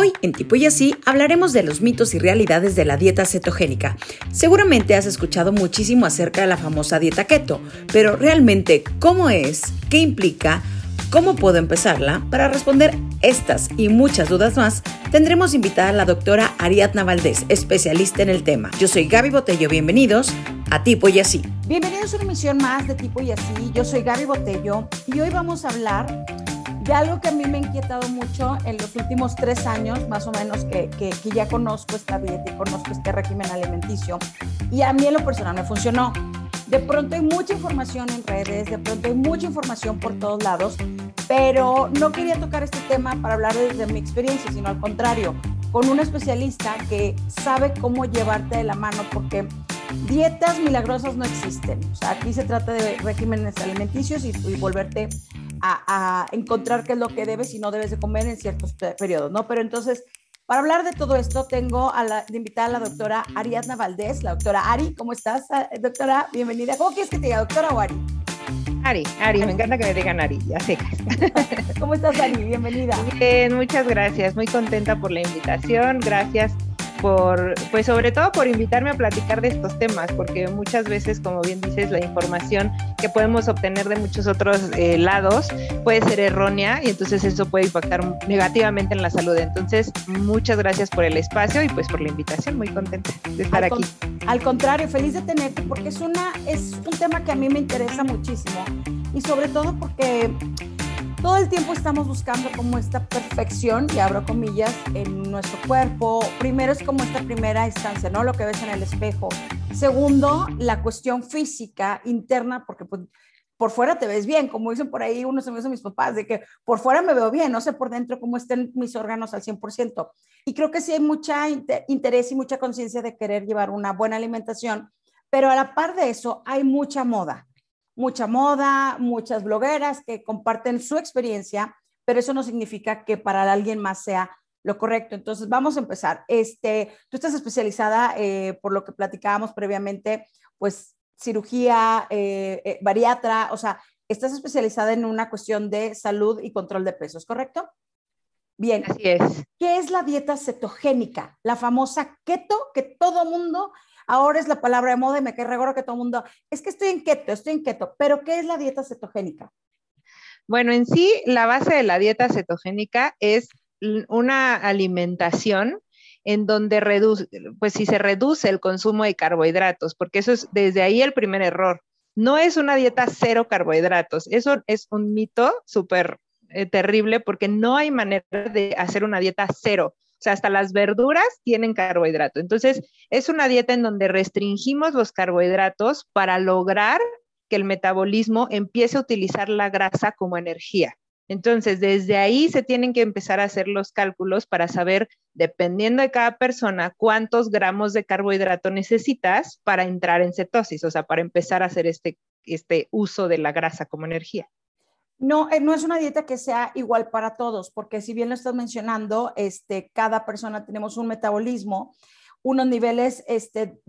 Hoy en Tipo y Así hablaremos de los mitos y realidades de la dieta cetogénica. Seguramente has escuchado muchísimo acerca de la famosa dieta keto, pero realmente, ¿cómo es? ¿Qué implica? ¿Cómo puedo empezarla? Para responder estas y muchas dudas más, tendremos invitada a la doctora Ariadna Valdés, especialista en el tema. Yo soy Gaby Botello, bienvenidos a Tipo y Así. Bienvenidos a una emisión más de Tipo y Así. Yo soy Gaby Botello y hoy vamos a hablar de algo que a mí me ha inquietado mucho en los últimos tres años, más o menos, que, ya conozco esta dieta y conozco este régimen alimenticio. Y a mí en lo personal me funcionó. De pronto hay mucha información en redes, de pronto hay mucha información por todos lados, pero no quería tocar este tema para hablar desde mi experiencia, sino al contrario, con un especialista que sabe cómo llevarte de la mano, porque dietas milagrosas no existen. O sea, aquí se trata de regímenes alimenticios y, y volverte a, encontrar qué es lo que debes y no debes de comer en ciertos periodos, ¿no? Pero entonces, para hablar de todo esto, tengo a la, de invitada a la doctora Ariadna Valdés, la doctora Ari, ¿cómo estás, ah, doctora? Bienvenida. ¿Cómo quieres que te diga, doctora o Ari? Ari, Ari, me encanta que me digan Ari, ya sé. ¿Cómo estás, Ari? Bienvenida. Bien, muchas gracias. Muy contenta por la invitación. Gracias por, pues sobre todo por invitarme a platicar de estos temas, porque muchas veces, como bien dices, la información que podemos obtener de muchos otros eh, lados puede ser errónea y entonces eso puede impactar negativamente en la salud. Entonces, muchas gracias por el espacio y pues por la invitación, muy contenta de estar aquí. al contrario, feliz de tenerte porque es, una, es un tema que a mí me interesa muchísimo y sobre todo porque todo el tiempo estamos buscando como esta perfección, y abro comillas, en nuestro cuerpo. Primero es como esta primera instancia, ¿no? Lo que ves en el espejo. Segundo, la cuestión física interna, porque pues, por fuera te ves bien, como dicen por ahí unos amigos de mis papás, de que por fuera me veo bien, no sé por dentro cómo estén mis órganos al 100%. Y creo que sí hay mucha interés y mucha conciencia de querer llevar una buena alimentación, pero a la par de eso hay mucha moda mucha moda, muchas blogueras que comparten su experiencia, pero eso no significa que para alguien más sea lo correcto. Entonces, vamos a empezar. Este, tú estás especializada, eh, por lo que platicábamos previamente, pues cirugía, eh, eh, bariatra, o sea, estás especializada en una cuestión de salud y control de pesos, ¿correcto? Bien. Así es. ¿Qué es la dieta cetogénica? La famosa keto que todo mundo Ahora es la palabra de moda y me regoro que todo mundo, es que estoy en keto, estoy en keto, pero ¿qué es la dieta cetogénica? Bueno, en sí, la base de la dieta cetogénica es una alimentación en donde reduce, pues si se reduce el consumo de carbohidratos, porque eso es desde ahí el primer error. No es una dieta cero carbohidratos, eso es un mito súper eh, terrible porque no hay manera de hacer una dieta cero. O sea, hasta las verduras tienen carbohidrato. Entonces, es una dieta en donde restringimos los carbohidratos para lograr que el metabolismo empiece a utilizar la grasa como energía. Entonces, desde ahí se tienen que empezar a hacer los cálculos para saber, dependiendo de cada persona, cuántos gramos de carbohidrato necesitas para entrar en cetosis, o sea, para empezar a hacer este, este uso de la grasa como energía. No, eh, no es una dieta que sea igual para todos, porque si bien lo estás mencionando, este, cada persona tenemos un metabolismo, unos niveles este,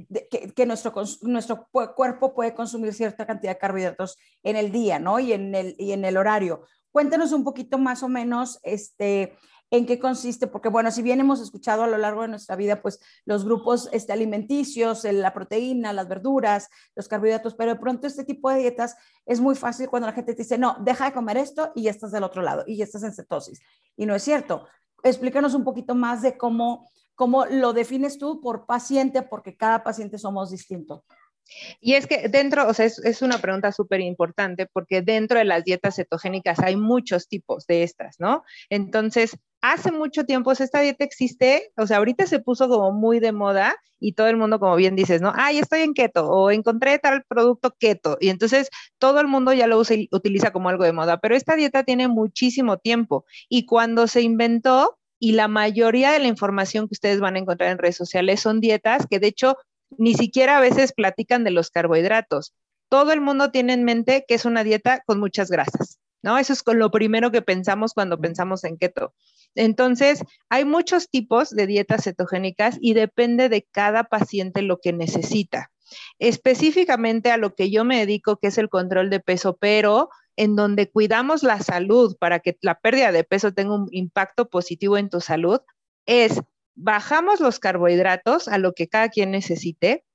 que, nuestro, nuestro cuerpo puede consumir cierta cantidad de carbohidratos en el día, ¿no? Y en el, y en el horario. Cuéntanos un poquito más o menos, este, en qué consiste, porque bueno, si bien hemos escuchado a lo largo de nuestra vida, pues los grupos este, alimenticios, la proteína, las verduras, los carbohidratos, pero de pronto este tipo de dietas es muy fácil cuando la gente te dice, no, deja de comer esto y ya estás del otro lado y ya estás en cetosis. Y no es cierto. Explícanos un poquito más de cómo, cómo lo defines tú por paciente, porque cada paciente somos distintos. Y es que dentro, o sea, es, una pregunta súper importante porque dentro de las dietas cetogénicas hay muchos tipos de estas, ¿no? Entonces, hace mucho tiempo esta dieta existe, o sea, ahorita se puso como muy de moda y todo el mundo, como bien dices, ¿no? Ay, estoy en keto o encontré tal producto keto y entonces todo el mundo ya lo usa y utiliza como algo de moda, pero esta dieta tiene muchísimo tiempo y cuando se inventó y la mayoría de la información que ustedes van a encontrar en redes sociales son dietas que de hecho ni siquiera a veces platican de los carbohidratos. Todo el mundo tiene en mente que es una dieta con muchas grasas, ¿no? Eso es con lo primero que pensamos cuando pensamos en keto. Entonces, hay muchos tipos de dietas cetogénicas y depende de cada paciente lo que necesita. Específicamente a lo que yo me dedico, que es el control de peso, pero en donde cuidamos la salud para que la pérdida de peso tenga un impacto positivo en tu salud, es bajamos los carbohidratos a lo que cada quien necesite.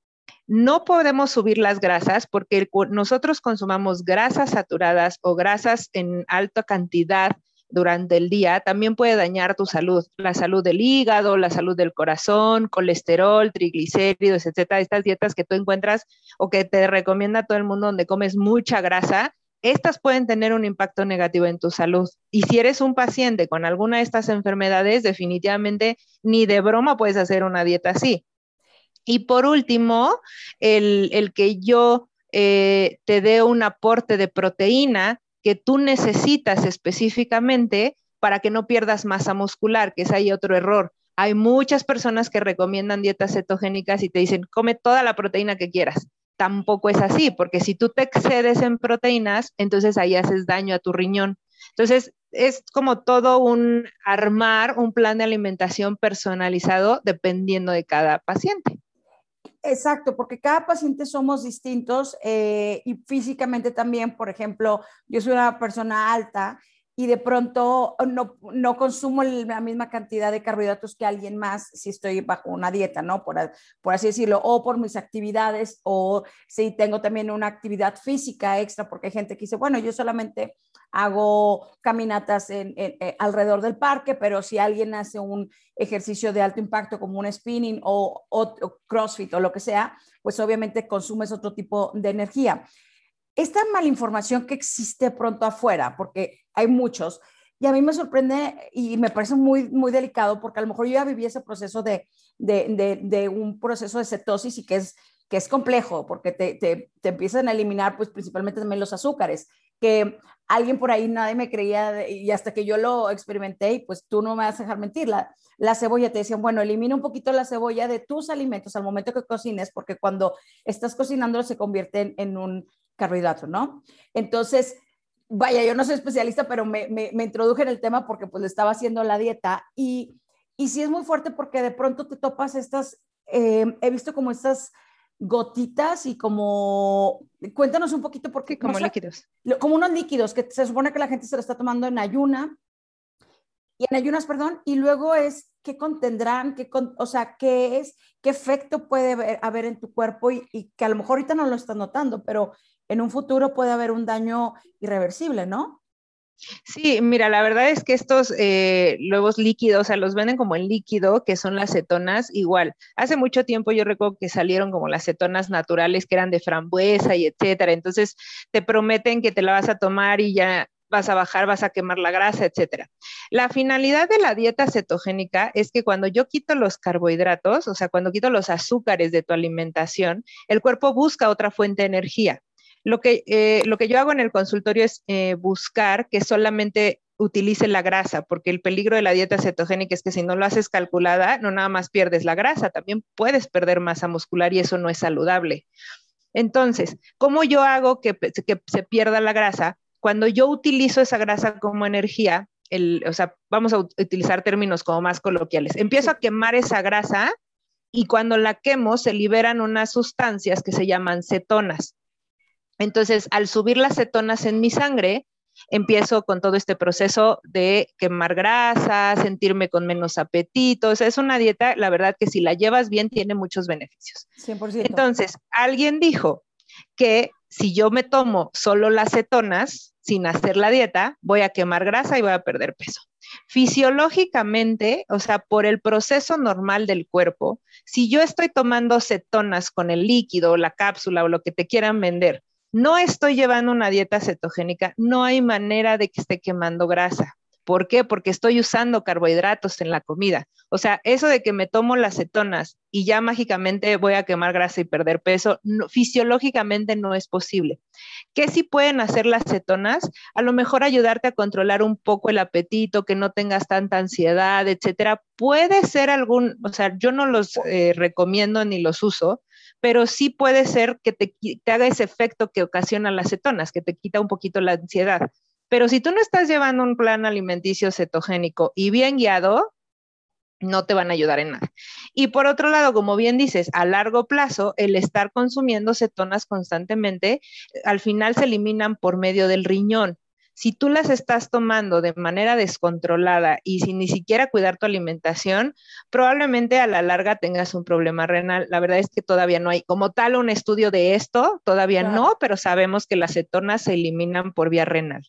No podemos subir las grasas porque nosotros consumamos grasas saturadas o grasas en alta cantidad durante el día también puede dañar tu salud, la salud del hígado, la salud del corazón, colesterol, triglicéridos, etcétera. Estas dietas que tú encuentras o que te recomienda todo el mundo donde comes mucha grasa, estas pueden tener un impacto negativo en tu salud. Y si eres un paciente con alguna de estas enfermedades, definitivamente ni de broma puedes hacer una dieta así. Y por último, el, que yo eh, te dé un aporte de proteína que tú necesitas específicamente para que no pierdas masa muscular, que es ahí otro error. Hay muchas personas que recomiendan dietas cetogénicas y te dicen, come toda la proteína que quieras tampoco es así, porque si tú te excedes en proteínas, entonces ahí haces daño a tu riñón. Entonces, es como todo un armar un plan de alimentación personalizado dependiendo de cada paciente. Exacto, porque cada paciente somos distintos eh, y físicamente también, por ejemplo, yo soy una persona alta y de pronto no, no, consumo la misma cantidad de carbohidratos que alguien más si estoy bajo una dieta, ¿no? Por, por, así decirlo, o por mis actividades, o si tengo también una actividad física extra, porque hay gente que dice, bueno, yo solamente hago caminatas eh, alrededor del parque, pero si alguien hace un ejercicio de alto impacto como un spinning o, o CrossFit o lo que sea, pues obviamente consumes otro tipo de energía esta malinformación que existe pronto afuera, porque hay muchos, y a mí me sorprende y me parece muy, muy delicado, porque a lo mejor yo ya viví ese proceso de, de, de, un proceso de cetosis y que es, que es complejo, porque te, te, te, empiezan a eliminar, pues principalmente también los azúcares, que alguien por ahí nadie me creía, y hasta que yo lo experimenté, y pues tú no me vas a dejar mentir, la, la cebolla, te decían, bueno, elimina un poquito la cebolla de tus alimentos al momento que cocines, porque cuando estás cocinando se convierte en un carbohidratos, ¿no? Entonces, vaya, yo no soy especialista, pero me, me, introduje en el tema porque pues le estaba haciendo la dieta y, y sí es muy fuerte porque de pronto te topas estas, eh, he visto como estas gotitas y como, cuéntanos un poquito porque... Como líquidos. Como unos líquidos que se supone que la gente se lo está tomando en ayuna, y en ayunas, perdón, y luego es qué contendrán, qué o sea, qué es, qué efecto puede haber, en tu cuerpo y, y, que a lo mejor ahorita no lo estás notando, pero en un futuro puede haber un daño irreversible, ¿no? Sí, mira, la verdad es que estos eh, líquidos, o sea, los venden como en líquido, que son las cetonas, igual. Hace mucho tiempo yo recuerdo que salieron como las cetonas naturales que eran de frambuesa y etcétera. Entonces te prometen que te la vas a tomar y ya vas a bajar, vas a quemar la grasa, etcétera. La finalidad de la dieta cetogénica es que cuando yo quito los carbohidratos, o sea, cuando quito los azúcares de tu alimentación, el cuerpo busca otra fuente de energía. Lo que, eh, lo que yo hago en el consultorio es eh, buscar que solamente utilice la grasa, porque el peligro de la dieta cetogénica es que si no lo haces calculada, no nada más pierdes la grasa, también puedes perder masa muscular y eso no es saludable. Entonces, ¿cómo yo hago que, que se pierda la grasa? Cuando yo utilizo esa grasa como energía, el, o sea, vamos a utilizar términos como más coloquiales, empiezo a quemar esa grasa y cuando la quemo se liberan unas sustancias que se llaman cetonas. Entonces, al subir las cetonas en mi sangre, empiezo con todo este proceso de quemar grasa, sentirme con menos apetito. O sea, es una dieta, la verdad que si la llevas bien, tiene muchos beneficios. 100%. Entonces, alguien dijo que si yo me tomo solo las cetonas sin hacer la dieta, voy a quemar grasa y voy a perder peso. Fisiológicamente, o sea, por el proceso normal del cuerpo, si yo estoy tomando cetonas con el líquido, la cápsula o lo que te quieran vender, no estoy llevando una dieta cetogénica, no hay manera de que esté quemando grasa. ¿Por qué? Porque estoy usando carbohidratos en la comida. O sea, eso de que me tomo las cetonas y ya mágicamente voy a quemar grasa y perder peso, fisiológicamente no es posible. ¿Qué sí pueden hacer las cetonas? A lo mejor ayudarte a controlar un poco el apetito, que no tengas tanta ansiedad, etcétera. Puede ser algún, o sea, yo no los eh, recomiendo ni los uso, pero sí puede ser que te, haga ese efecto que ocasiona las cetonas, que te quita un poquito la ansiedad. Pero si tú no estás llevando un plan alimenticio cetogénico y bien guiado, no te van a ayudar en nada. Y por otro lado, como bien dices, a largo plazo, el estar consumiendo cetonas constantemente, al final se eliminan por medio del riñón. Si tú las estás tomando de manera descontrolada y sin ni siquiera cuidar tu alimentación, probablemente a la larga tengas un problema renal. La verdad es que todavía no hay como tal un estudio de esto, todavía no, pero sabemos que las cetonas se eliminan por vía renal.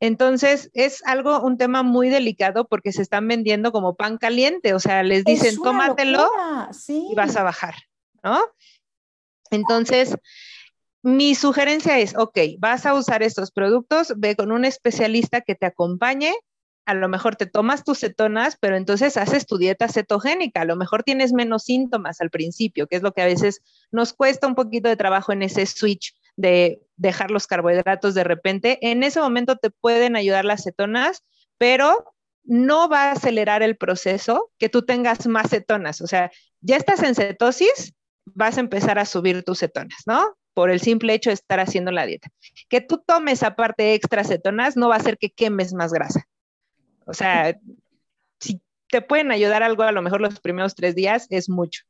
Entonces, es algo, un tema muy delicado porque se están vendiendo como pan caliente, o sea, les dicen, tómatelo y vas a bajar, ¿no? Entonces, mi sugerencia es, ok, vas a usar estos productos, ve con un especialista que te acompañe, a lo mejor te tomas tus cetonas, pero entonces haces tu dieta cetogénica, a lo mejor tienes menos síntomas al principio, que es lo que a veces nos cuesta un poquito de trabajo en ese switch de dejar los carbohidratos de repente. En ese momento te pueden ayudar las cetonas, pero no va a acelerar el proceso que tú tengas más cetonas. O sea, ya estás en cetosis, vas a empezar a subir tus cetonas, ¿no? Por el simple hecho de estar haciendo la dieta. Que tú tomes aparte extra cetonas no va a hacer que quemes más grasa. O sea, si te pueden ayudar algo a lo mejor los primeros tres días, es mucho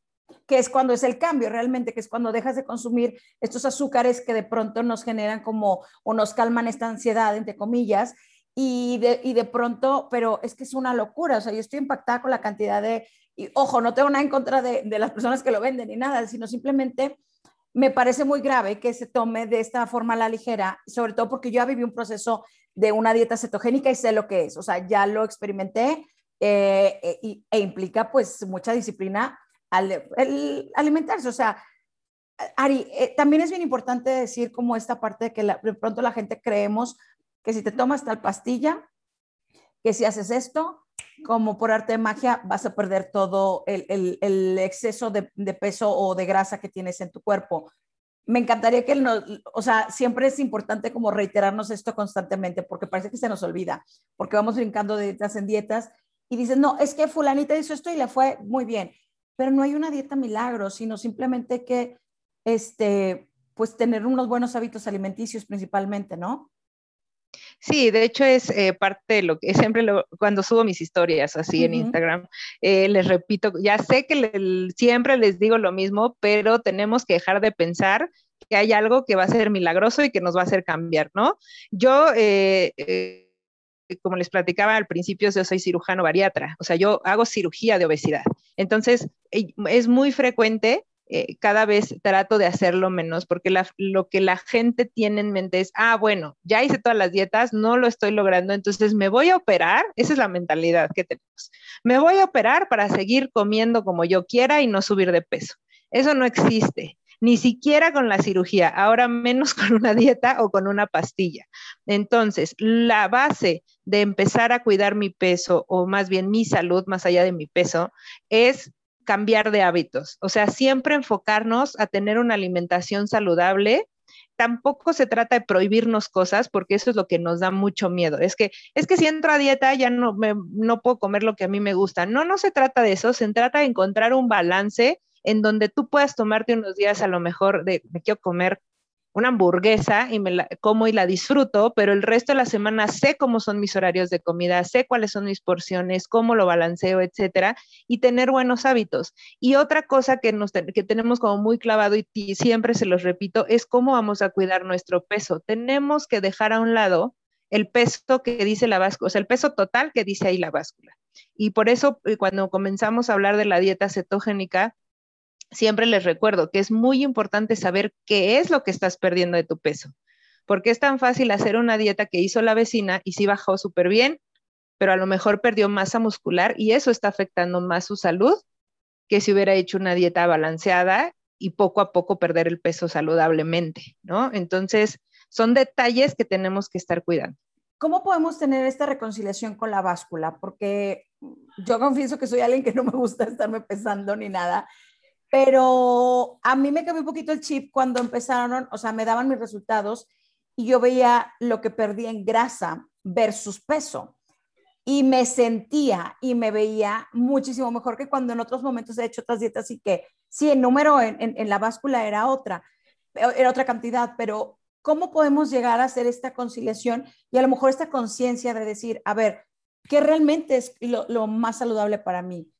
que es cuando es el cambio realmente, que es cuando dejas de consumir estos azúcares que de pronto nos generan como o nos calman esta ansiedad, entre comillas, y de, y de pronto, pero es que es una locura, o sea, yo estoy impactada con la cantidad de, y ojo, no tengo nada en contra de, de las personas que lo venden ni nada, sino simplemente me parece muy grave que se tome de esta forma a la ligera, sobre todo porque yo ya viví un proceso de una dieta cetogénica y sé lo que es, o sea, ya lo experimenté eh, e, e implica pues mucha disciplina al, alimentarse. O sea, Ari, eh, también es bien importante decir como esta parte de que de pronto la gente creemos que si te tomas tal pastilla, que si haces esto, como por arte de magia, vas a perder todo el, exceso de, de, peso o de grasa que tienes en tu cuerpo. Me encantaría que, no, o sea, siempre es importante como reiterarnos esto constantemente, porque parece que se nos olvida, porque vamos brincando de dietas en dietas y dices, no, es que fulanita hizo esto y le fue muy bien pero no hay una dieta milagro, sino simplemente que, este, pues tener unos buenos hábitos alimenticios principalmente, ¿no? Sí, de hecho es eh, parte de lo que siempre cuando subo mis historias así en Instagram, eh, les repito, ya sé que siempre les digo lo mismo, pero tenemos que dejar de pensar que hay algo que va a ser milagroso y que nos va a hacer cambiar, ¿no? Yo eh, como les platicaba al principio, yo soy cirujano bariatra, o sea, yo hago cirugía de obesidad. Entonces, es muy frecuente, eh, cada vez trato de hacerlo menos, porque lo que la gente tiene en mente es, ah, bueno, ya hice todas las dietas, no lo estoy logrando, entonces me voy a operar, esa es la mentalidad que tenemos, me voy a operar para seguir comiendo como yo quiera y no subir de peso. Eso no existe ni siquiera con la cirugía, ahora menos con una dieta o con una pastilla. Entonces, la base de empezar a cuidar mi peso o más bien mi salud más allá de mi peso es cambiar de hábitos, o sea, siempre enfocarnos a tener una alimentación saludable. Tampoco se trata de prohibirnos cosas porque eso es lo que nos da mucho miedo. Es que es que si entro a dieta ya no me, no puedo comer lo que a mí me gusta. No, no se trata de eso, se trata de encontrar un balance en donde tú puedas tomarte unos días a lo mejor de me quiero comer una hamburguesa y me la como y la disfruto, pero el resto de la semana sé cómo son mis horarios de comida, sé cuáles son mis porciones, cómo lo balanceo, etcétera, y tener buenos hábitos. Y otra cosa que nos que tenemos como muy clavado y, siempre se los repito es cómo vamos a cuidar nuestro peso. Tenemos que dejar a un lado el peso que dice la báscula, o sea, el peso total que dice ahí la báscula. Y por eso eh, cuando comenzamos a hablar de la dieta cetogénica, siempre les recuerdo que es muy importante saber qué es lo que estás perdiendo de tu peso, porque es tan fácil hacer una dieta que hizo la vecina y sí bajó súper bien, pero a lo mejor perdió masa muscular y eso está afectando más su salud que si hubiera hecho una dieta balanceada y poco a poco perder el peso saludablemente, ¿no? Entonces, son detalles que tenemos que estar cuidando. ¿Cómo podemos tener esta reconciliación con la báscula? Porque yo confieso que soy alguien que no me gusta estarme pesando ni nada. Pero a mí me cambió un poquito el chip cuando empezaron, o sea, me daban mis resultados y yo veía lo que perdía en grasa versus peso. Y me sentía y me veía muchísimo mejor que cuando en otros momentos he hecho otras dietas y que sí, el número en, en, la báscula era otra, era otra cantidad, pero ¿cómo podemos llegar a hacer esta conciliación y a lo mejor esta conciencia de decir, a ver, ¿qué realmente es lo, lo más saludable para mí?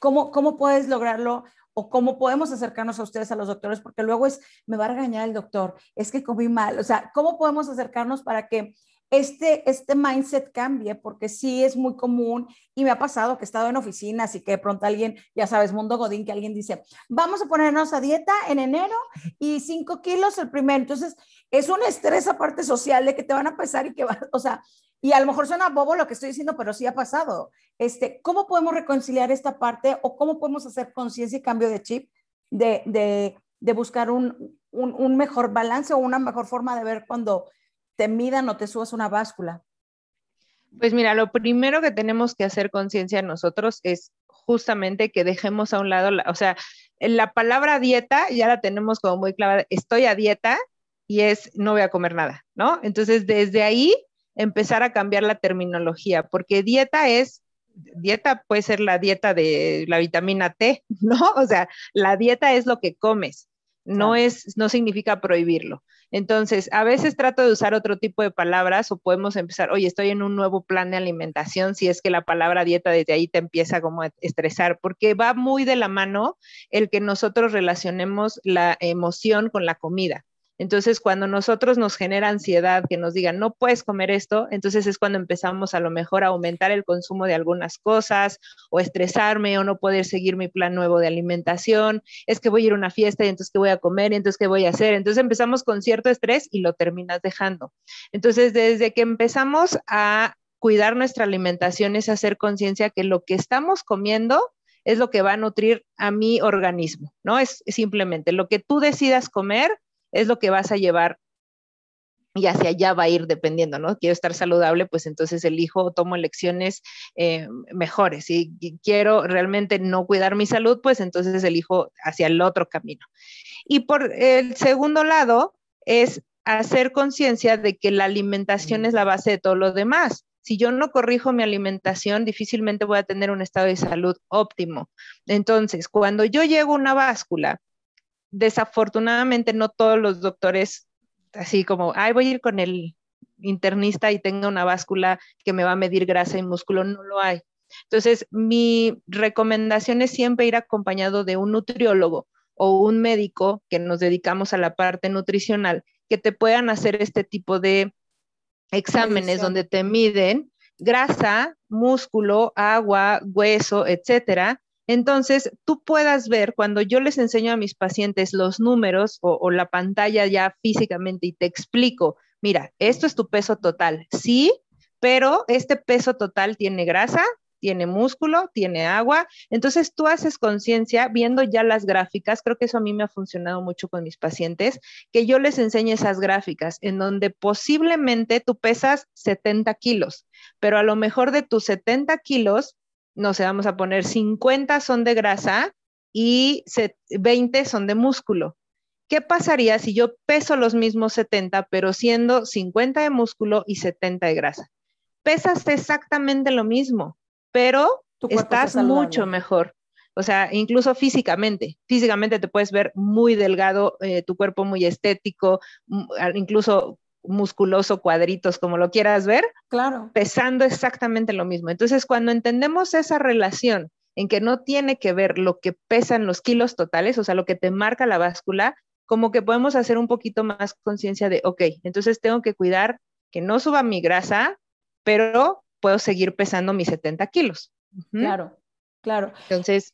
¿Cómo, ¿Cómo puedes lograrlo? O cómo podemos acercarnos a ustedes, a los doctores, porque luego es, me va a regañar el doctor, es que comí mal, o sea, ¿cómo podemos acercarnos para que este, este mindset cambie, porque sí es muy común y me ha pasado que he estado en oficinas y que de pronto alguien, ya sabes, Mundo Godín, que alguien dice, vamos a ponernos a dieta en enero y cinco kilos el primero. Entonces, es un estrés aparte social de que te van a pesar y que va, o sea, y a lo mejor suena bobo lo que estoy diciendo, pero sí ha pasado. Este, ¿Cómo podemos reconciliar esta parte o cómo podemos hacer conciencia y cambio de chip de, de, de buscar un, un, un mejor balance o una mejor forma de ver cuando te midan o te subas una báscula? Pues mira, lo primero que tenemos que hacer conciencia nosotros es justamente que dejemos a un lado, o sea, la palabra dieta ya la tenemos como muy clara, estoy a dieta y es no voy a comer nada, ¿no? Entonces, desde ahí empezar a cambiar la terminología, porque dieta es, dieta puede ser la dieta de la vitamina T, ¿no? O sea, la dieta es lo que comes, no es, no significa prohibirlo. Entonces, a veces trato de usar otro tipo de palabras o podemos empezar, oye, estoy en un nuevo plan de alimentación, si es que la palabra dieta desde ahí te empieza como a estresar, porque va muy de la mano el que nosotros relacionemos la emoción con la comida. Entonces, cuando nosotros nos genera ansiedad que nos digan, no puedes comer esto, entonces es cuando empezamos a lo mejor a aumentar el consumo de algunas cosas o estresarme o no poder seguir mi plan nuevo de alimentación. Es que voy a ir a una fiesta y entonces qué voy a comer y entonces qué voy a hacer. Entonces empezamos con cierto estrés y lo terminas dejando. Entonces, desde que empezamos a cuidar nuestra alimentación es hacer conciencia que lo que estamos comiendo es lo que va a nutrir a mi organismo, ¿no? Es simplemente lo que tú decidas comer es lo que vas a llevar y hacia allá va a ir dependiendo, ¿no? Quiero estar saludable, pues entonces elijo, tomo elecciones eh, mejores. Si quiero realmente no cuidar mi salud, pues entonces elijo hacia el otro camino. Y por el segundo lado es hacer conciencia de que la alimentación es la base de todo lo demás. Si yo no corrijo mi alimentación, difícilmente voy a tener un estado de salud óptimo. Entonces, cuando yo llego a una báscula, desafortunadamente no todos los doctores, así como, ay, voy a ir con el internista y tenga una báscula que me va a medir grasa y músculo, no lo hay. Entonces, mi recomendación es siempre ir acompañado de un nutriólogo o un médico que nos dedicamos a la parte nutricional, que te puedan hacer este tipo de exámenes donde te miden grasa, músculo, agua, hueso, etcétera, entonces, tú puedas ver cuando yo les enseño a mis pacientes los números o, la pantalla ya físicamente y te explico, mira, esto es tu peso total, sí, pero este peso total tiene grasa, tiene músculo, tiene agua. Entonces tú haces conciencia viendo ya las gráficas, creo que eso a mí me ha funcionado mucho con mis pacientes, que yo les enseñe esas gráficas en donde posiblemente tú pesas 70 kilos, pero a lo mejor de tus 70 kilos, no sé, vamos a poner 50 son de grasa y 20 son de músculo. ¿Qué pasaría si yo peso los mismos 70, pero siendo 50 de músculo y 70 de grasa? Pesas exactamente lo mismo, pero estás mucho mejor. O sea, incluso físicamente, físicamente te puedes ver muy delgado, eh, tu cuerpo muy estético, incluso musculoso, cuadritos, como lo quieras ver, claro. pesando exactamente lo mismo. Entonces, cuando entendemos esa relación en que no tiene que ver lo que pesan los kilos totales, o sea, lo que te marca la báscula, como que podemos hacer un poquito más conciencia de, ok, entonces tengo que cuidar que no suba mi grasa, pero puedo seguir pesando mis 70 kilos. Claro, claro. Entonces,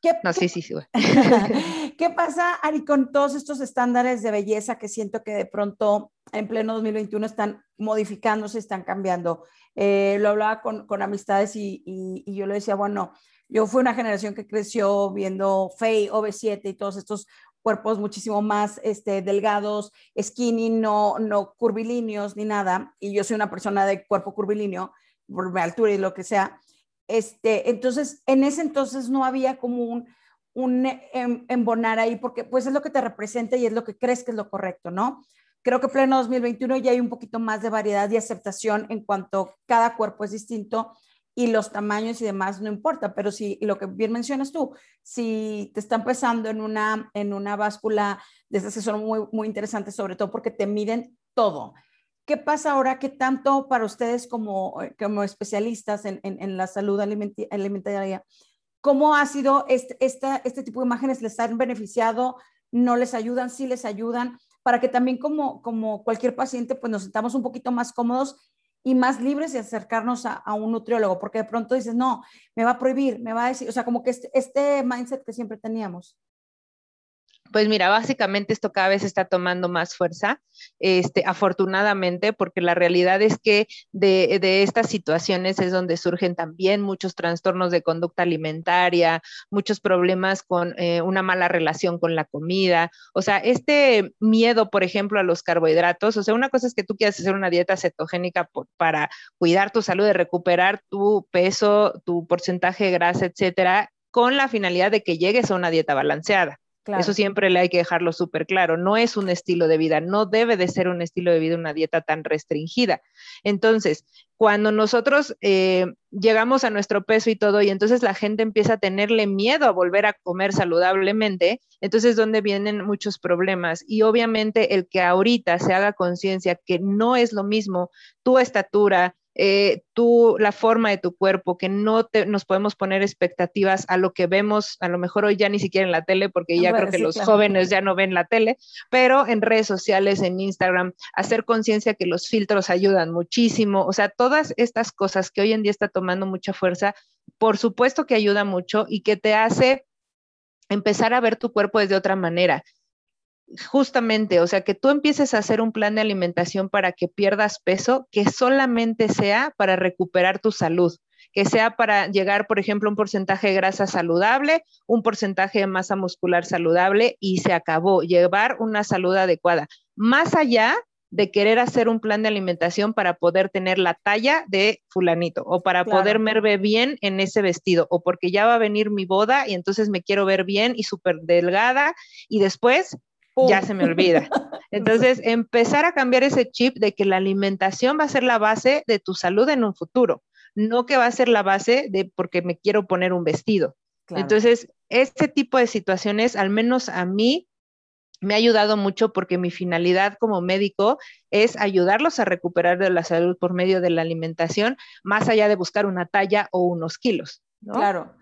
¿Qué, no, sí, sí, sí. ¿Qué pasa, Ari, con todos estos estándares de belleza que siento que de pronto en pleno 2021 están modificándose, están cambiando? Eh, lo hablaba con, con amistades y, y, yo le decía, bueno, yo fui una generación que creció viendo Faye, OV7 y todos estos cuerpos muchísimo más este, delgados, skinny, no, no curvilíneos ni nada. Y yo soy una persona de cuerpo curvilíneo, por mi altura y lo que sea. Este, entonces, en ese entonces no había como un, un em, embonar ahí, porque pues es lo que te representa y es lo que crees que es lo correcto, ¿no? Creo que pleno 2021 ya hay un poquito más de variedad y aceptación en cuanto cada cuerpo es distinto y los tamaños y demás no importa, pero si lo que bien mencionas tú, si te están pesando en una, en una báscula de esas que son muy, muy interesantes, sobre todo porque te miden todo, ¿Qué pasa ahora que tanto para ustedes como, eh, como especialistas en, en, la salud alimentaria, cómo ha sido este, esta, este tipo de imágenes? ¿Les han beneficiado? ¿No les ayudan? ¿Sí les ayudan? para que también como, como cualquier paciente, pues nos sentamos un poquito más cómodos y más libres de acercarnos a, a, un nutriólogo, porque de pronto dices, no, me va a prohibir, me va a decir, o sea, como que este, este mindset que siempre teníamos. Pues mira, básicamente esto cada vez está tomando más fuerza, este, afortunadamente, porque la realidad es que de, estas situaciones es donde surgen también muchos trastornos de conducta alimentaria, muchos problemas con eh, una mala relación con la comida. O sea, este miedo, por ejemplo, a los carbohidratos, o sea, una cosa es que tú quieras hacer una dieta cetogénica para cuidar tu salud, de recuperar tu peso, tu porcentaje de grasa, etcétera, con la finalidad de que llegues a una dieta balanceada. Claro. Eso siempre le hay que dejarlo súper claro. No es un estilo de vida, no debe de ser un estilo de vida una dieta tan restringida. Entonces, cuando nosotros eh, llegamos a nuestro peso y todo, y entonces la gente empieza a tenerle miedo a volver a comer saludablemente, entonces donde vienen muchos problemas. Y obviamente el que ahorita se haga conciencia que no es lo mismo tu estatura, eh, tú, la forma de tu cuerpo, que no te, nos podemos poner expectativas a lo que vemos, a lo mejor hoy ya ni siquiera en la tele, porque ya creo que sí, los claro. jóvenes ya no ven la tele, pero en redes sociales, en Instagram, hacer conciencia que los filtros ayudan muchísimo, o sea, todas estas cosas que hoy en día está tomando mucha fuerza, por supuesto que ayuda mucho y que te hace empezar a ver tu cuerpo desde otra manera justamente, o sea, que tú empieces a hacer un plan de alimentación para que pierdas peso, que solamente sea para recuperar tu salud, que sea para llegar, por ejemplo, a un porcentaje de grasa saludable, un porcentaje de masa muscular saludable y se acabó, llevar una salud adecuada. Más allá de querer hacer un plan de alimentación para poder tener la talla de fulanito o para claro. poder verme bien en ese vestido o porque ya va a venir mi boda y entonces me quiero ver bien y súper delgada y después ya se me olvida. Entonces, empezar a cambiar ese chip de que la alimentación va a ser la base de tu salud en un futuro, no que va a ser la base de porque me quiero poner un vestido. Claro. Entonces, este tipo de situaciones, al menos a mí, me ha ayudado mucho porque mi finalidad como médico es ayudarlos a recuperar de la salud por medio de la alimentación, más allá de buscar una talla o unos kilos. ¿no? Claro.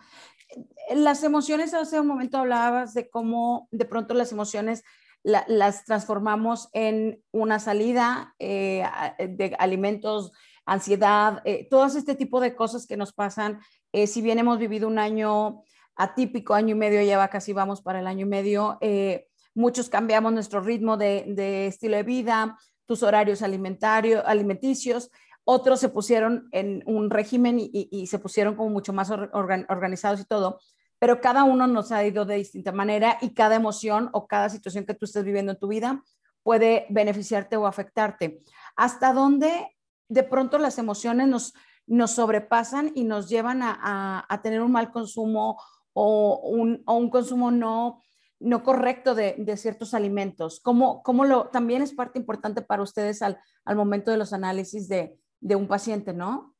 Las emociones, hace un momento hablabas de cómo de pronto las emociones la, las transformamos en una salida eh, de alimentos, ansiedad, eh, todo este tipo de cosas que nos pasan. Eh, si bien hemos vivido un año atípico, año y medio, ya va casi vamos para el año y medio, eh, muchos cambiamos nuestro ritmo de, estilo de vida, tus horarios alimentario, alimenticios, otros se pusieron en un régimen y, se pusieron como mucho más organ, organizados y todo pero cada uno nos ha ido de distinta manera y cada emoción o cada situación que tú estés viviendo en tu vida puede beneficiarte o afectarte. ¿Hasta dónde de pronto las emociones nos, nos sobrepasan y nos llevan a, a, a tener un mal consumo o un, o un consumo no, no correcto de, de, ciertos alimentos? ¿Cómo, cómo lo, también es parte importante para ustedes al, al momento de los análisis de, de un paciente, ¿no?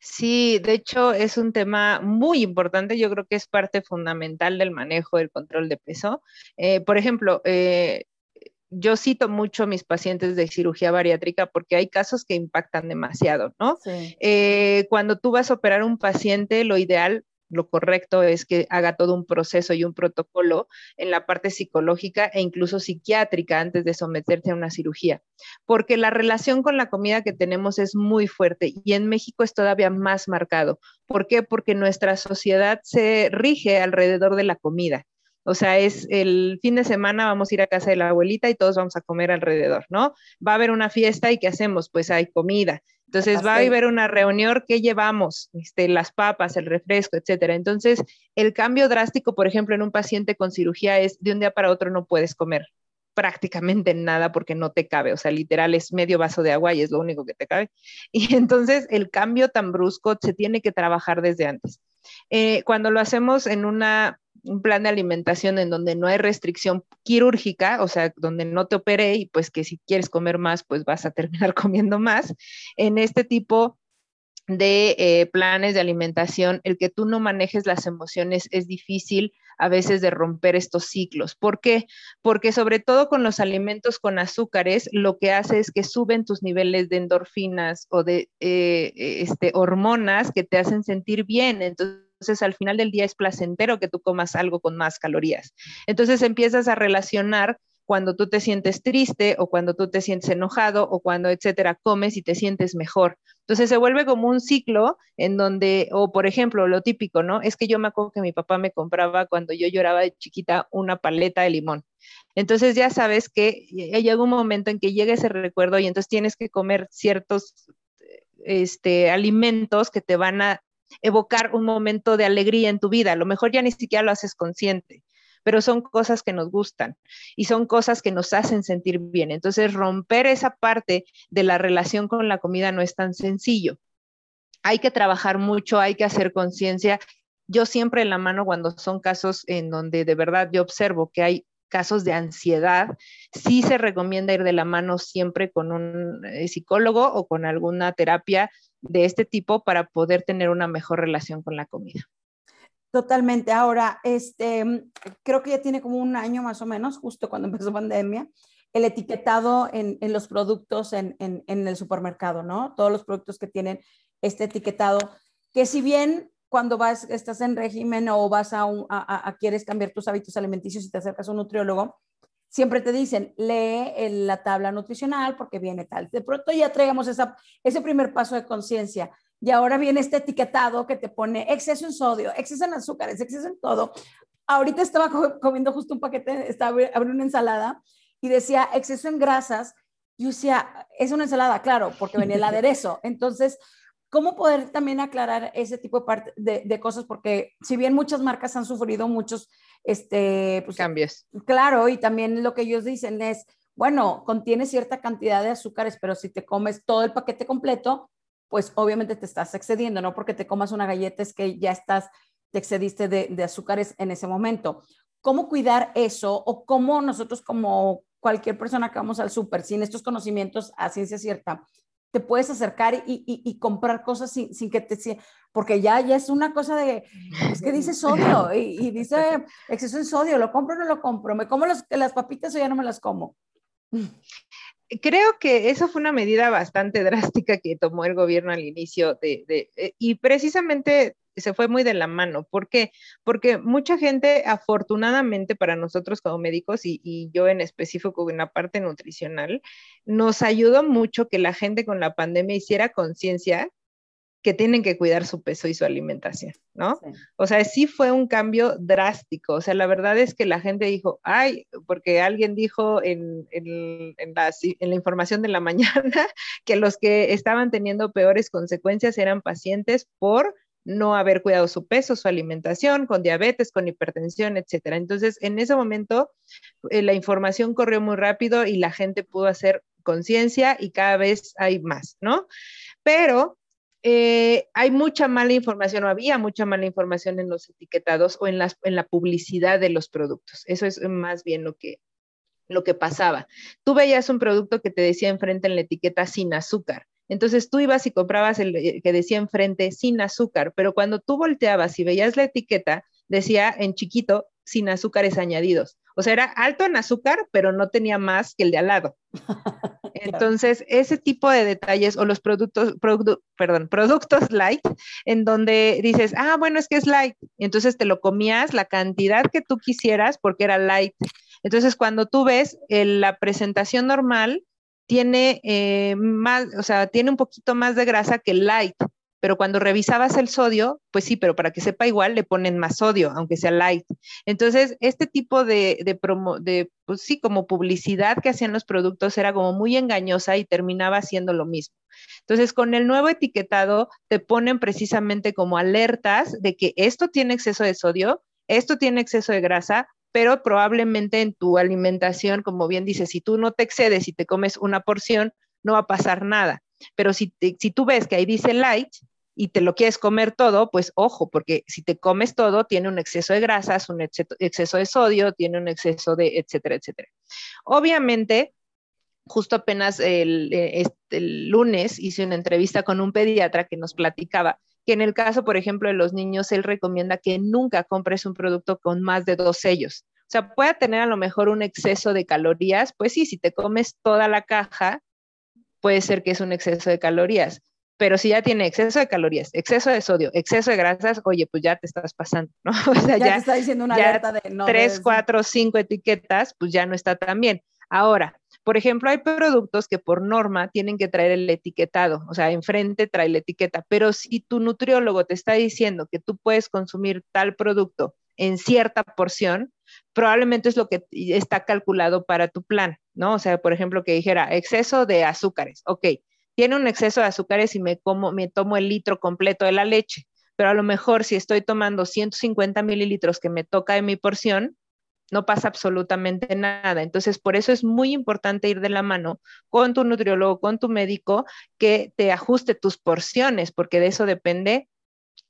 Sí, de hecho es un tema muy importante, yo creo que es parte fundamental del manejo del control de peso. Eh, por ejemplo, eh, yo cito mucho a mis pacientes de cirugía bariátrica porque hay casos que impactan demasiado, ¿no? Sí. Eh, cuando tú vas a operar un paciente, lo ideal lo correcto es que haga todo un proceso y un protocolo en la parte psicológica e incluso psiquiátrica antes de someterse a una cirugía, porque la relación con la comida que tenemos es muy fuerte y en México es todavía más marcado. ¿Por qué? Porque nuestra sociedad se rige alrededor de la comida. O sea, es el fin de semana vamos a ir a casa de la abuelita y todos vamos a comer alrededor, ¿no? Va a haber una fiesta y ¿qué hacemos? Pues hay comida. Entonces va a haber una reunión, ¿qué llevamos? Este, las papas, el refresco, etcétera. Entonces, el cambio drástico, por ejemplo, en un paciente con cirugía es de un día para otro no puedes comer prácticamente nada porque no te cabe, o sea, literal es medio vaso de agua y es lo único que te cabe. Y entonces el cambio tan brusco se tiene que trabajar desde antes. Eh, cuando lo hacemos en una un plan de alimentación en donde no hay restricción quirúrgica, o sea, donde no te opere y pues que si quieres comer más, pues vas a terminar comiendo más. En este tipo de eh, planes de alimentación, el que tú no manejes las emociones es difícil a veces de romper estos ciclos. ¿Por qué? Porque sobre todo con los alimentos con azúcares, lo que hace es que suben tus niveles de endorfinas o de eh, este, hormonas que te hacen sentir bien. Entonces, entonces al final del día es placentero que tú comas algo con más calorías. Entonces empiezas a relacionar cuando tú te sientes triste o cuando tú te sientes enojado o cuando, etcétera, comes y te sientes mejor. Entonces se vuelve como un ciclo en donde, o por ejemplo, lo típico, ¿no? Es que yo me acuerdo que mi papá me compraba cuando yo lloraba de chiquita una paleta de limón. Entonces ya sabes que llega un momento en que llega ese recuerdo y entonces tienes que comer ciertos este, alimentos que te van a evocar un momento de alegría en tu vida. A lo mejor ya ni siquiera lo haces consciente, pero son cosas que nos gustan y son cosas que nos hacen sentir bien. Entonces, romper esa parte de la relación con la comida no es tan sencillo. Hay que trabajar mucho, hay que hacer conciencia. Yo siempre en la mano cuando son casos en donde de verdad yo observo que hay casos de ansiedad, sí se recomienda ir de la mano siempre con un eh, psicólogo o con alguna terapia de este tipo para poder tener una mejor relación con la comida. Totalmente. Ahora, este, creo que ya tiene como un año más o menos, justo cuando empezó pandemia, el etiquetado en, en los productos en, en, el supermercado, ¿no? Todos los productos que tienen este etiquetado, que si bien cuando vas, estás en régimen o vas a, a, quieres cambiar tus hábitos alimenticios y te acercas a un nutriólogo, siempre te dicen, lee la tabla nutricional porque viene tal. De pronto ya traigamos esa, ese primer paso de conciencia. Y ahora viene este etiquetado que te pone exceso en sodio, exceso en azúcares, exceso en todo. Ahorita estaba comiendo justo un paquete, estaba abriendo una ensalada y decía exceso en grasas. Yo decía, es una ensalada, claro, porque venía el aderezo. Entonces, ¿Cómo poder también aclarar ese tipo de, de, cosas? Porque si bien muchas marcas han sufrido muchos este, pues, cambios. Claro, y también lo que ellos dicen es, bueno, contiene cierta cantidad de azúcares, pero si te comes todo el paquete completo, pues obviamente te estás excediendo, no porque te comas una galleta es que ya estás, te excediste de, de azúcares en ese momento. ¿Cómo cuidar eso o cómo nosotros como cualquier persona que vamos al súper sin estos conocimientos a ciencia cierta, te puedes acercar y, comprar cosas sin, que te... Porque ya, ya es una cosa de... Es que dice sodio y, dice exceso de sodio, ¿lo compro o no lo compro? ¿Me como las papitas o ya no me las como? Creo que eso fue una medida bastante drástica que tomó el gobierno al inicio de, de eh, y precisamente se fue muy de la mano. ¿Por qué? Porque mucha gente, afortunadamente para nosotros como médicos y, yo en específico en la parte nutricional, nos ayudó mucho que la gente con la pandemia hiciera conciencia que tienen que cuidar su peso y su alimentación, ¿no? O sea, sí fue un cambio drástico. O sea, la verdad es que la gente dijo, ay, porque alguien dijo en, en, la, en la información de la mañana que los que estaban teniendo peores consecuencias eran pacientes por no haber cuidado su peso, su alimentación, con diabetes, con hipertensión, etcétera. Entonces, en ese momento, eh, la información corrió muy rápido y la gente pudo hacer conciencia y cada vez hay más, ¿no? Pero eh, hay mucha mala información o había mucha mala información en los etiquetados o en, las, en la publicidad de los productos. Eso es más bien lo que, lo que pasaba. Tú veías un producto que te decía enfrente en la etiqueta sin azúcar entonces tú ibas y comprabas el eh, que decía enfrente sin azúcar, pero cuando tú volteabas y veías la etiqueta, decía en chiquito sin azúcares añadidos. O sea, era alto en azúcar, pero no tenía más que el de al lado. Entonces, ese tipo de detalles o los productos, perdón, productos light, en donde dices, ah, bueno, es que es light. Entonces te lo comías la cantidad que tú quisieras porque era light. Entonces, cuando tú ves la presentación normal, tiene eh, más, o sea, tiene un poquito más de grasa que light, pero cuando revisabas el sodio, pues sí, pero para que sepa igual le ponen más sodio, aunque sea light. Entonces, este tipo de, de, de pues sí, como publicidad que hacían los productos era como muy engañosa y terminaba siendo lo mismo. Entonces, con el nuevo etiquetado te ponen precisamente como alertas de que esto tiene exceso de sodio, esto tiene exceso de grasa, pero probablemente en tu alimentación, como bien dices, si tú no te excedes y te comes una porción, no va a pasar nada. Pero si, si tú ves que ahí dice light y te lo quieres comer todo, pues ojo, porque si te comes todo, tiene un exceso de grasas, un exceso de sodio, tiene un exceso de, etcétera, etcétera. Obviamente, justo apenas el, eh, el, lunes hice una entrevista con un pediatra que nos platicaba que en el caso, por ejemplo, de los niños, él recomienda que nunca compres un producto con más de dos sellos. O sea, puede tener a lo mejor un exceso de calorías, pues sí, si te comes toda la caja, puede ser que es un exceso de calorías, pero si ya tiene exceso de calorías, exceso de sodio, exceso de grasas, oye, pues ya te estás pasando, ¿no? O sea, ya, ya te está diciendo una alerta de no. Tres, cuatro, cinco etiquetas, pues ya no está tan bien. Ahora, por ejemplo, hay productos que por norma tienen que traer el etiquetado, o sea, enfrente trae la etiqueta, pero si tu nutriólogo te está diciendo que tú puedes consumir tal producto en cierta porción, probablemente es lo que está calculado para tu plan, ¿no? O sea, por ejemplo, que dijera exceso de azúcares, ok, tiene un exceso de azúcares y me, como, me tomo el litro completo de la leche, pero a lo mejor si estoy tomando 150 mililitros que me toca de mi porción, no pasa absolutamente nada. Entonces, por eso es muy importante ir de la mano con tu nutriólogo, con tu médico, que te ajuste tus porciones, porque de eso depende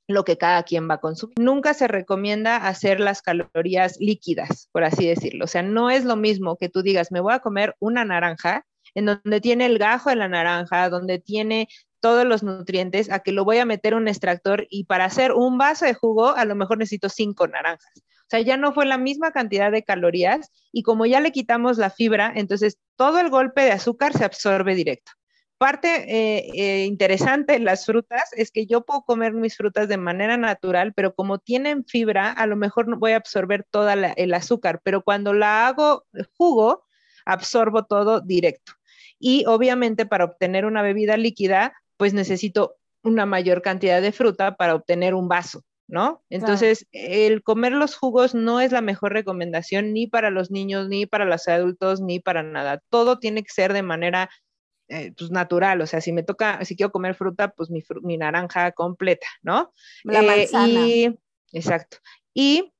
lo que cada quien va a consumir. Nunca se recomienda hacer las calorías líquidas, por así decirlo. O sea, no es lo mismo que tú digas, me voy a comer una naranja en donde tiene el gajo de la naranja, donde tiene todos los nutrientes, a que lo voy a meter un extractor y para hacer un vaso de jugo a lo mejor necesito cinco naranjas. O sea, ya no fue la misma cantidad de calorías y como ya le quitamos la fibra, entonces todo el golpe de azúcar se absorbe directo. Parte eh, eh, interesante en las frutas es que yo puedo comer mis frutas de manera natural, pero como tienen fibra, a lo mejor no voy a absorber toda el azúcar, pero cuando la hago jugo, absorbo todo directo. Y obviamente para obtener una bebida líquida, pues necesito una mayor cantidad de fruta para obtener un vaso, ¿no? Entonces, el comer los jugos no es la mejor recomendación ni para los niños, ni para los adultos, ni para nada. Todo tiene que ser de manera eh, pues, natural, o sea, si me toca, si quiero comer fruta, pues mi, mi naranja completa, ¿no? La eh, exacto. Y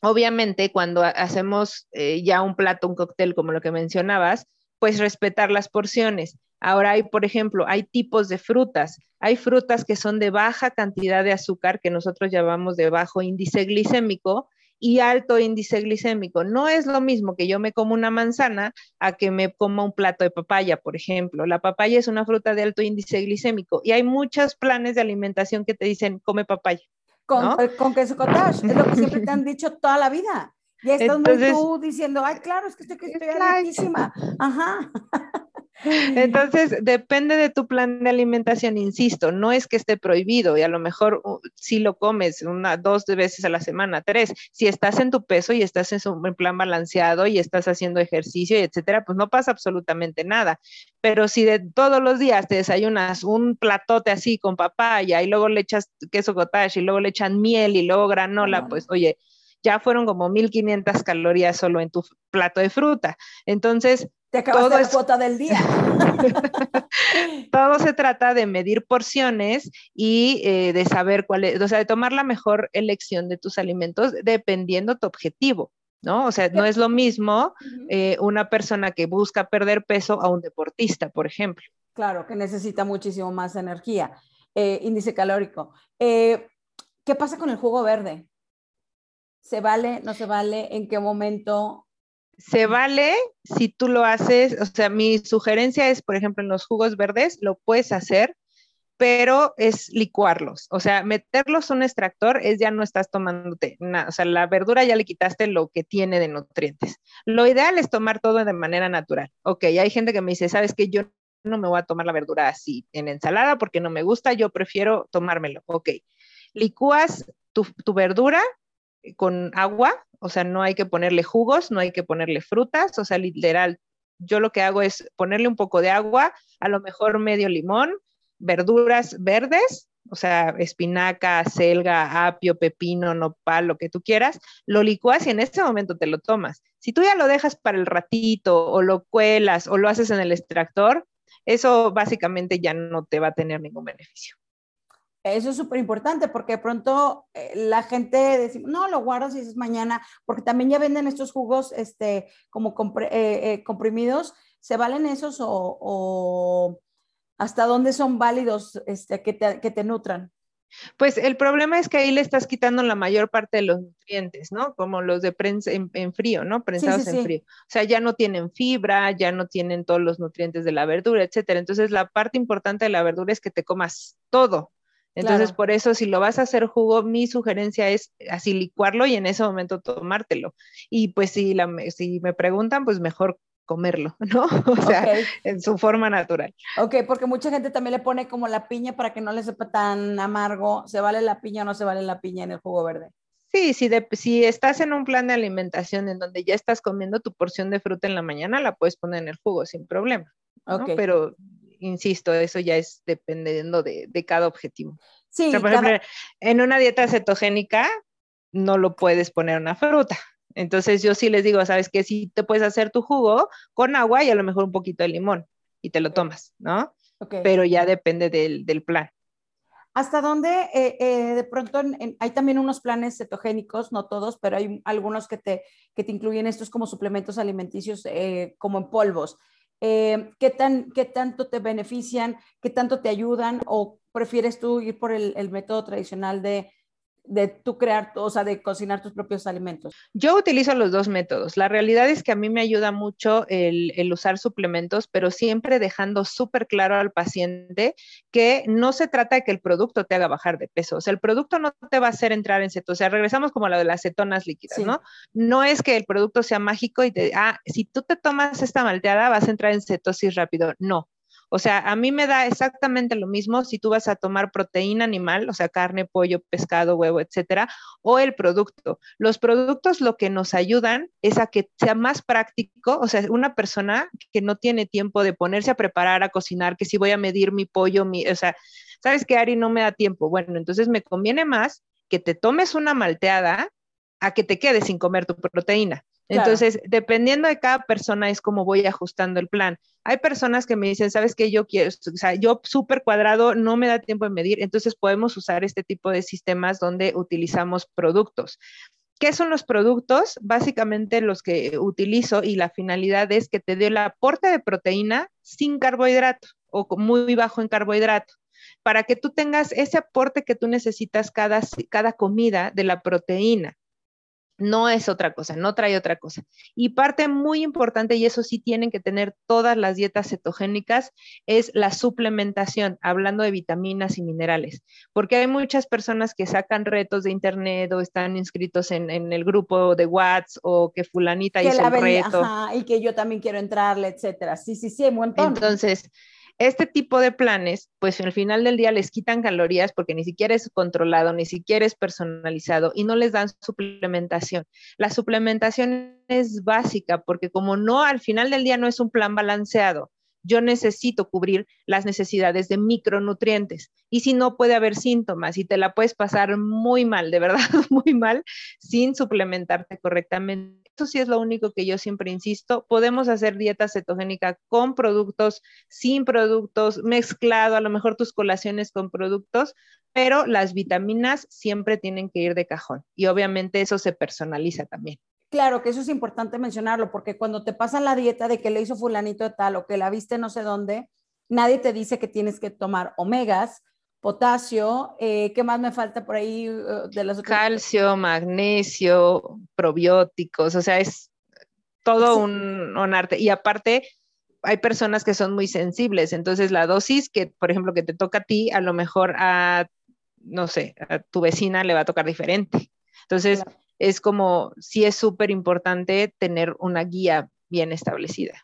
obviamente cuando hacemos eh, ya un plato, un cóctel como lo que mencionabas, pues respetar las porciones. Ahora hay, por ejemplo, hay tipos de frutas. Hay frutas que son de baja cantidad de azúcar, que nosotros llamamos de bajo índice glicémico, y alto índice glicémico. No es lo mismo que yo me como una manzana a que me coma un plato de papaya, por ejemplo. La papaya es una fruta de alto índice glicémico y hay muchos planes de alimentación que te dicen come papaya. Con, con queso cottage, es lo que siempre te han dicho toda la vida. Y estás Entonces, muy tú diciendo, ay, claro, es que estoy, estoy riquísima. Ajá. Entonces, depende de tu plan de alimentación, insisto, no es que esté prohibido y a lo mejor uh, si lo comes una, dos veces a la semana, tres. Si estás en tu peso y estás en un plan balanceado y estás haciendo ejercicio y etcétera, pues no pasa absolutamente nada. Pero si de todos los días te desayunas un platote así con papaya y luego le echas queso cottage y luego le echan miel y luego granola, pues oye, ya fueron como 1500 calorías solo en tu plato de fruta. Entonces, te acabas todo la cuota del día. todo se trata de medir porciones y eh, de saber cuál es, o sea, de tomar la mejor elección de tus alimentos dependiendo tu objetivo. ¿no? O sea, no es lo mismo eh, una persona que busca perder peso a un deportista, por ejemplo. Claro, que necesita muchísimo más energía, eh, índice calórico. ¿Qué pasa con el jugo verde? ¿Se vale? ¿No se vale? ¿En qué momento? Se vale si tú lo haces, o sea, mi sugerencia es, por ejemplo, en los jugos verdes, lo puedes hacer, pero es licuarlos, o sea, meterlos en un extractor es ya no estás tomándote nada, o sea, la verdura ya le quitaste lo que tiene de nutrientes. Lo ideal es tomar todo de manera natural. Ok, hay gente que me dice, sabes que yo no me voy a tomar la verdura así en ensalada porque no me gusta, yo prefiero tomármelo. Ok, licúas tu, tu verdura con agua, o sea, no hay que ponerle jugos, no hay que ponerle frutas, o sea, literal, yo lo que hago es ponerle un poco de agua, a lo mejor medio limón, verduras verdes, o sea, espinaca, selga, apio, pepino, nopal, lo que tú quieras, lo licuas y en ese momento te lo tomas. Si tú ya lo dejas para el ratito o lo cuelas o lo haces en el extractor, eso básicamente ya no te va a tener ningún beneficio. Eso es súper importante porque de pronto eh, la gente dice, no, lo guardo si es mañana, porque también ya venden estos jugos este, como eh, eh, comprimidos. ¿Se valen esos o, hasta dónde son válidos este, que, te, que te nutran? Pues el problema es que ahí le estás quitando la mayor parte de los nutrientes, ¿no? Como los de prensa en, frío, ¿no? Prensados en frío. O sea, ya no tienen fibra, ya no tienen todos los nutrientes de la verdura, etcétera. Entonces, la parte importante de la verdura es que te comas todo, entonces, por eso, si lo vas a hacer jugo, mi sugerencia es así licuarlo y en ese momento tomártelo. Y pues si, la, si me preguntan, pues mejor comerlo, ¿no? O sea, en su forma natural. Ok, porque mucha gente también le pone como la piña para que no le sepa tan amargo. ¿Se vale la piña o no se vale la piña en el jugo verde? Sí, si, si estás en un plan de alimentación en donde ya estás comiendo tu porción de fruta en la mañana, la puedes poner en el jugo sin problema. Ok. Pero, insisto, eso ya es dependiendo de, cada objetivo. Sí, por ejemplo, en una dieta cetogénica no lo puedes poner una fruta. Entonces yo sí les digo, sabes que si te puedes hacer tu jugo con agua y a lo mejor un poquito de limón y te lo tomas, ¿no? Pero ya depende del, plan. ¿Hasta dónde eh, eh, de pronto hay también unos planes cetogénicos, no todos, pero hay algunos que te, que te incluyen estos como suplementos alimenticios, eh, como en polvos? ¿Qué, tan, ¿Qué tanto te benefician? ¿Qué tanto te ayudan? ¿O prefieres tú ir por el método tradicional de de tú crear, o sea, de cocinar tus propios alimentos? Yo utilizo los dos métodos. La realidad es que a mí me ayuda mucho el, el usar suplementos, pero siempre dejando súper claro al paciente que no se trata de que el producto te haga bajar de peso. O sea, el producto no te va a hacer entrar en cetosis. O sea, regresamos como a lo de las cetonas líquidas, ¿no? No es que el producto sea mágico y te, ah, si tú te tomas esta malteada vas a entrar en cetosis rápido. No. O sea, a mí me da exactamente lo mismo si tú vas a tomar proteína animal, o sea, carne, pollo, pescado, huevo, etcétera, o el producto. Los productos lo que nos ayudan es a que sea más práctico, o sea, una persona que no tiene tiempo de ponerse a preparar, a cocinar, que si voy a medir mi pollo, mi, o sea, ¿sabes qué, Ari? No me da tiempo. Bueno, entonces me conviene más que te tomes una malteada a que te quedes sin comer tu proteína. Entonces, dependiendo de cada persona es como voy ajustando el plan. Hay personas que me dicen, sabes que yo quiero, o sea, yo súper cuadrado, no me da tiempo de medir, entonces podemos usar este tipo de sistemas donde utilizamos productos. ¿Qué son los productos? Básicamente los que utilizo y la finalidad es que te dé el aporte de proteína sin carbohidrato o muy bajo en carbohidrato para que tú tengas ese aporte que tú necesitas cada, cada comida de la proteína no es otra cosa, no trae otra cosa. Y parte muy importante, y eso sí tienen que tener todas las dietas cetogénicas, es la suplementación, hablando de vitaminas y minerales, porque hay muchas personas que sacan retos de internet o están inscritos en, el grupo de WhatsApp o que fulanita hizo el reto. y que yo también quiero entrarle, etcétera. Sí, sí, sí, muy Entonces, este tipo de planes, pues al final del día les quitan calorías porque ni siquiera es controlado, ni siquiera es personalizado y no les dan suplementación. La suplementación es básica porque como no, al final del día no es un plan balanceado. Yo necesito cubrir las necesidades de micronutrientes y si no puede haber síntomas y te la puedes pasar muy mal, de verdad, muy mal, sin suplementarte correctamente sí es lo único que yo siempre insisto. Podemos hacer dieta cetogénica con productos, sin productos, mezclado, a lo mejor tus colaciones con productos, pero las vitaminas siempre tienen que ir de cajón. Y obviamente eso se personaliza también. Claro que eso es importante mencionarlo, porque cuando te pasan la dieta de que le hizo fulanito de tal o que la viste no sé dónde, nadie te dice que tienes que tomar omegas, potasio, eh, ¿qué más me falta por ahí uh, de las Calcio, magnesio, probióticos, o sea, es todo un, arte. Y aparte, hay personas que son muy sensibles, entonces la dosis que, por ejemplo, que te toca a ti, a lo mejor a, no sé, a tu vecina le va a tocar diferente. Entonces, es como, sí es súper importante tener una guía bien establecida.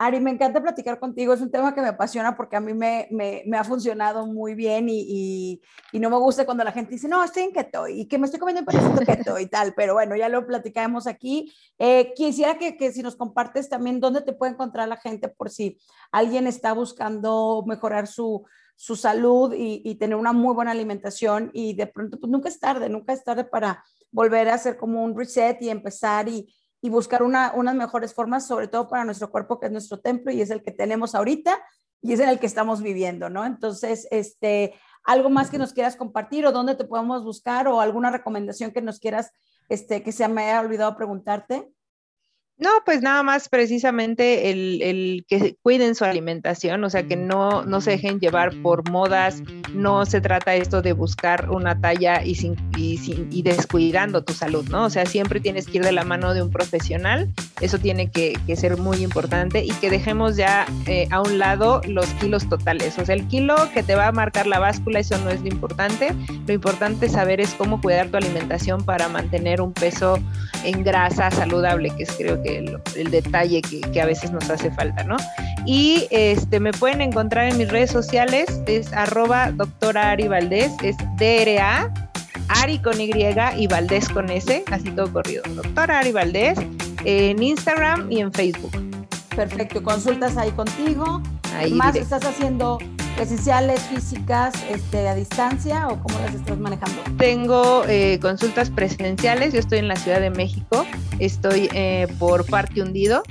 Ari, me encanta platicar contigo, es un tema que me apasiona porque a mí me, me, me ha funcionado muy bien y, y, y, no me gusta cuando la gente dice, no, estoy en keto y que me estoy comiendo un keto y tal, pero bueno, ya lo platicamos aquí. Eh, quisiera que, que, si nos compartes también dónde te puede encontrar la gente por si alguien está buscando mejorar su, su salud y, y, tener una muy buena alimentación y de pronto, pues nunca es tarde, nunca es tarde para volver a hacer como un reset y empezar y y buscar una, unas mejores formas, sobre todo para nuestro cuerpo, que es nuestro templo y es el que tenemos ahorita y es en el que estamos viviendo, ¿no? Entonces, este, algo más que nos quieras compartir o dónde te podemos buscar o alguna recomendación que nos quieras, este, que se me haya olvidado preguntarte. No, pues nada más precisamente el, que cuiden su alimentación, o sea, que no, no se dejen llevar por modas, no se trata esto de buscar una talla y, sin, y, sin, y descuidando tu salud, ¿no? O sea, siempre tienes que ir de la mano de un profesional eso tiene que, ser muy importante y que dejemos ya eh, a un lado los kilos totales. O sea, el kilo que te va a marcar la báscula, eso no es lo importante. Lo importante saber es cómo cuidar tu alimentación para mantener un peso en grasa saludable, que es creo que el, detalle que, a veces nos hace falta, ¿no? Y este, me pueden encontrar en mis redes sociales, es arroba doctora Ari Valdés, es DRA, Ari con Y y Valdés con S, así todo corrido. Doctora Ari Valdés en Instagram y en Facebook. Perfecto, consultas ahí contigo. Ahí ¿Más estás haciendo presenciales, físicas, este, a distancia o cómo las estás manejando? Tengo eh, consultas presenciales, yo estoy en la Ciudad de México, estoy eh, por Parque Hundido,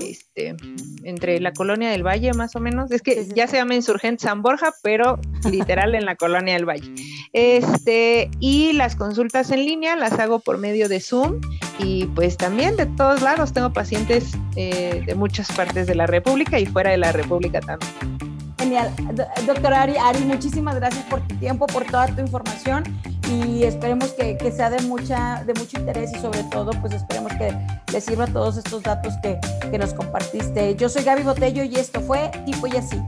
este, entre la colonia del Valle más o menos. Es que ya se llama Insurgente San Borja, pero literal en la colonia del Valle. Este, y las consultas en línea las hago por medio de Zoom y pues también de todos lados tengo pacientes eh, de muchas partes de la República y fuera de la República también. Genial. Doctora Ari, Ari, muchísimas gracias por tu tiempo, por toda tu información y esperemos que, que, sea de, mucha, de mucho interés y sobre todo pues esperemos que les sirva todos estos datos que, que nos compartiste. Yo soy Gaby Botello y esto fue Tipo y Así.